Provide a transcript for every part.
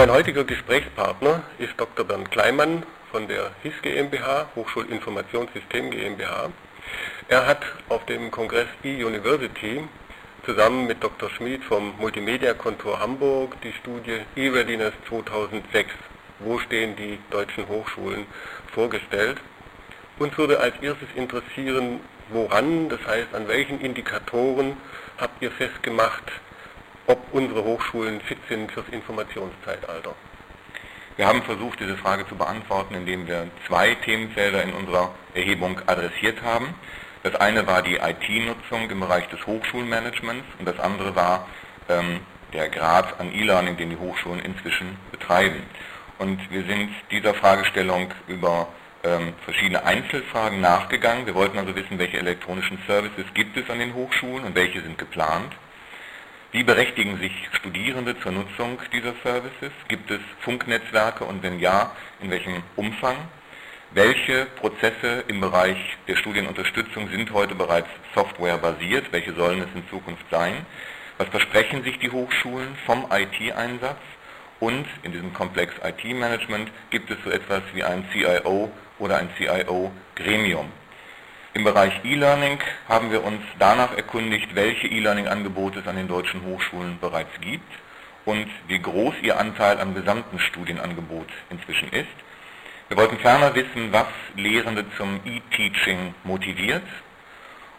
Mein heutiger Gesprächspartner ist Dr. Bernd Kleimann von der HIS GmbH, Hochschulinformationssystem GmbH. Er hat auf dem Kongress e-University zusammen mit Dr. Schmid vom Multimedia-Kontor Hamburg die Studie e-Readiness 2006, wo stehen die deutschen Hochschulen, vorgestellt. Uns würde als erstes interessieren, woran, das heißt an welchen Indikatoren habt ihr festgemacht, ob unsere Hochschulen fit sind fürs Informationszeitalter? Wir haben versucht, diese Frage zu beantworten, indem wir zwei Themenfelder in unserer Erhebung adressiert haben. Das eine war die IT-Nutzung im Bereich des Hochschulmanagements und das andere war ähm, der Grad an E-Learning, den die Hochschulen inzwischen betreiben. Und wir sind dieser Fragestellung über ähm, verschiedene Einzelfragen nachgegangen. Wir wollten also wissen, welche elektronischen Services gibt es an den Hochschulen und welche sind geplant. Wie berechtigen sich Studierende zur Nutzung dieser Services? Gibt es Funknetzwerke und wenn ja, in welchem Umfang? Welche Prozesse im Bereich der Studienunterstützung sind heute bereits softwarebasiert? Welche sollen es in Zukunft sein? Was versprechen sich die Hochschulen vom IT-Einsatz? Und in diesem Komplex IT-Management gibt es so etwas wie ein CIO oder ein CIO-Gremium. Im Bereich E-Learning haben wir uns danach erkundigt, welche E-Learning-Angebote es an den deutschen Hochschulen bereits gibt und wie groß ihr Anteil am gesamten Studienangebot inzwischen ist. Wir wollten ferner wissen, was Lehrende zum E-Teaching motiviert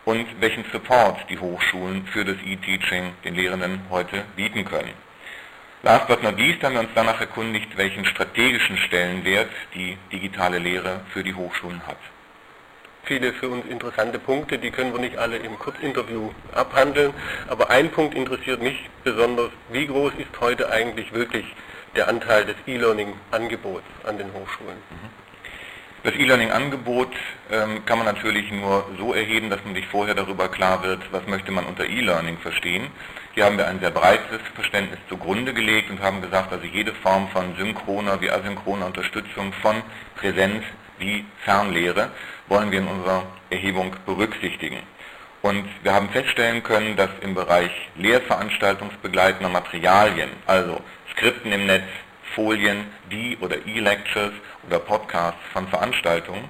und welchen Support die Hochschulen für das E-Teaching den Lehrenden heute bieten können. Last but not least haben wir uns danach erkundigt, welchen strategischen Stellenwert die digitale Lehre für die Hochschulen hat. Viele für uns interessante Punkte, die können wir nicht alle im Kurzinterview abhandeln, aber ein Punkt interessiert mich besonders, wie groß ist heute eigentlich wirklich der Anteil des E-Learning-Angebots an den Hochschulen? Mhm. Das E-Learning-Angebot ähm, kann man natürlich nur so erheben, dass man sich vorher darüber klar wird, was möchte man unter E-Learning verstehen. Hier haben wir ein sehr breites Verständnis zugrunde gelegt und haben gesagt, also jede Form von synchroner wie asynchroner Unterstützung von Präsenz wie Fernlehre wollen wir in unserer Erhebung berücksichtigen. Und wir haben feststellen können, dass im Bereich lehrveranstaltungsbegleitender Materialien, also Skripten im Netz, Folien, die oder E-Lectures oder Podcasts von Veranstaltungen,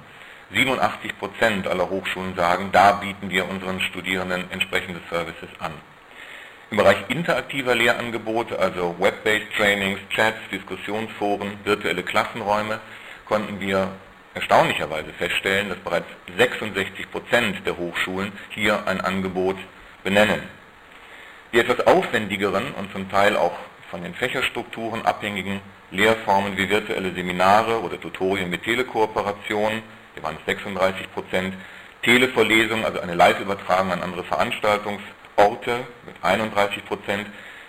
87 Prozent aller Hochschulen sagen, da bieten wir unseren Studierenden entsprechende Services an. Im Bereich interaktiver Lehrangebote, also Web-based Trainings, Chats, Diskussionsforen, virtuelle Klassenräume, konnten wir erstaunlicherweise feststellen, dass bereits 66 Prozent der Hochschulen hier ein Angebot benennen. Die etwas aufwendigeren und zum Teil auch von den Fächerstrukturen abhängigen Lehrformen wie virtuelle Seminare oder Tutorien mit Telekooperation, hier waren es 36 Prozent, Televorlesungen, also eine Live-Übertragung an andere Veranstaltungs- Orte mit 31 Prozent,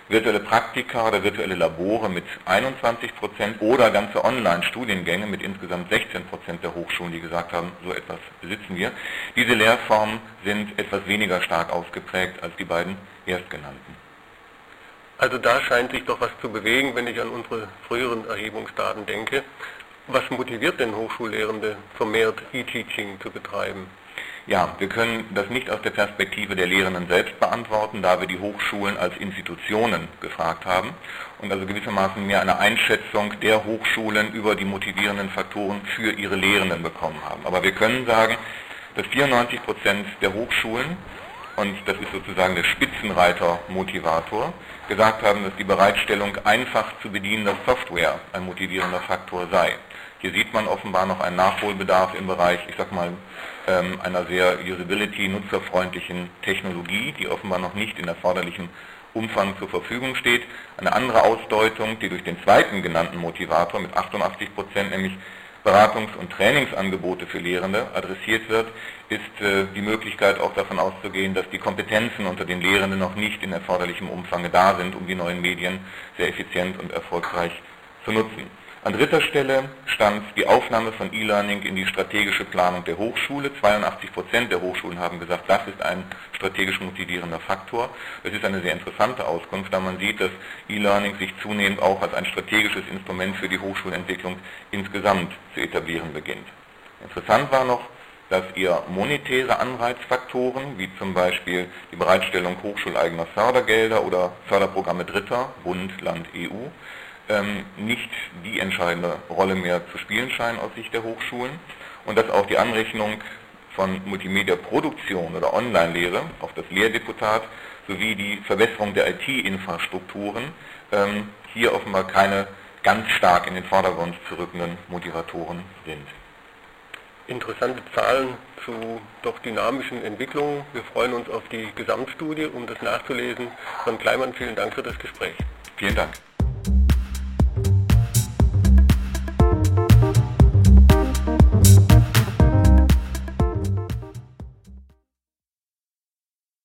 virtuelle Praktika oder virtuelle Labore mit 21 Prozent oder ganze Online-Studiengänge mit insgesamt 16 Prozent der Hochschulen, die gesagt haben, so etwas besitzen wir. Diese Lehrformen sind etwas weniger stark ausgeprägt als die beiden erstgenannten. Also da scheint sich doch was zu bewegen, wenn ich an unsere früheren Erhebungsdaten denke. Was motiviert denn Hochschullehrende vermehrt E-Teaching zu betreiben? Ja, wir können das nicht aus der Perspektive der Lehrenden selbst beantworten, da wir die Hochschulen als Institutionen gefragt haben und also gewissermaßen mehr eine Einschätzung der Hochschulen über die motivierenden Faktoren für ihre Lehrenden bekommen haben. Aber wir können sagen, dass 94 Prozent der Hochschulen, und das ist sozusagen der Spitzenreiter-Motivator, gesagt haben, dass die Bereitstellung einfach zu bedienender Software ein motivierender Faktor sei. Hier sieht man offenbar noch einen Nachholbedarf im Bereich, ich sag mal, ähm, einer sehr usability, nutzerfreundlichen Technologie, die offenbar noch nicht in erforderlichem Umfang zur Verfügung steht. Eine andere Ausdeutung, die durch den zweiten genannten Motivator mit 88 Prozent, nämlich Beratungs- und Trainingsangebote für Lehrende adressiert wird, ist äh, die Möglichkeit auch davon auszugehen, dass die Kompetenzen unter den Lehrenden noch nicht in erforderlichem Umfang da sind, um die neuen Medien sehr effizient und erfolgreich zu nutzen. An dritter Stelle stand die Aufnahme von E-Learning in die strategische Planung der Hochschule. 82 Prozent der Hochschulen haben gesagt, das ist ein strategisch motivierender Faktor. Das ist eine sehr interessante Auskunft, da man sieht, dass E-Learning sich zunehmend auch als ein strategisches Instrument für die Hochschulentwicklung insgesamt zu etablieren beginnt. Interessant war noch, dass ihr monetäre Anreizfaktoren, wie zum Beispiel die Bereitstellung hochschuleigener Fördergelder oder Förderprogramme Dritter, Bund, Land, EU, ähm, nicht die entscheidende Rolle mehr zu spielen scheinen aus Sicht der Hochschulen und dass auch die Anrechnung von Multimedia-Produktion oder Online-Lehre auf das Lehrdeputat sowie die Verbesserung der IT-Infrastrukturen ähm, hier offenbar keine ganz stark in den Vordergrund zu rückenden Motivatoren sind. Interessante Zahlen zu doch dynamischen Entwicklungen. Wir freuen uns auf die Gesamtstudie, um das nachzulesen. Von Kleimann, vielen Dank für das Gespräch. Vielen Dank.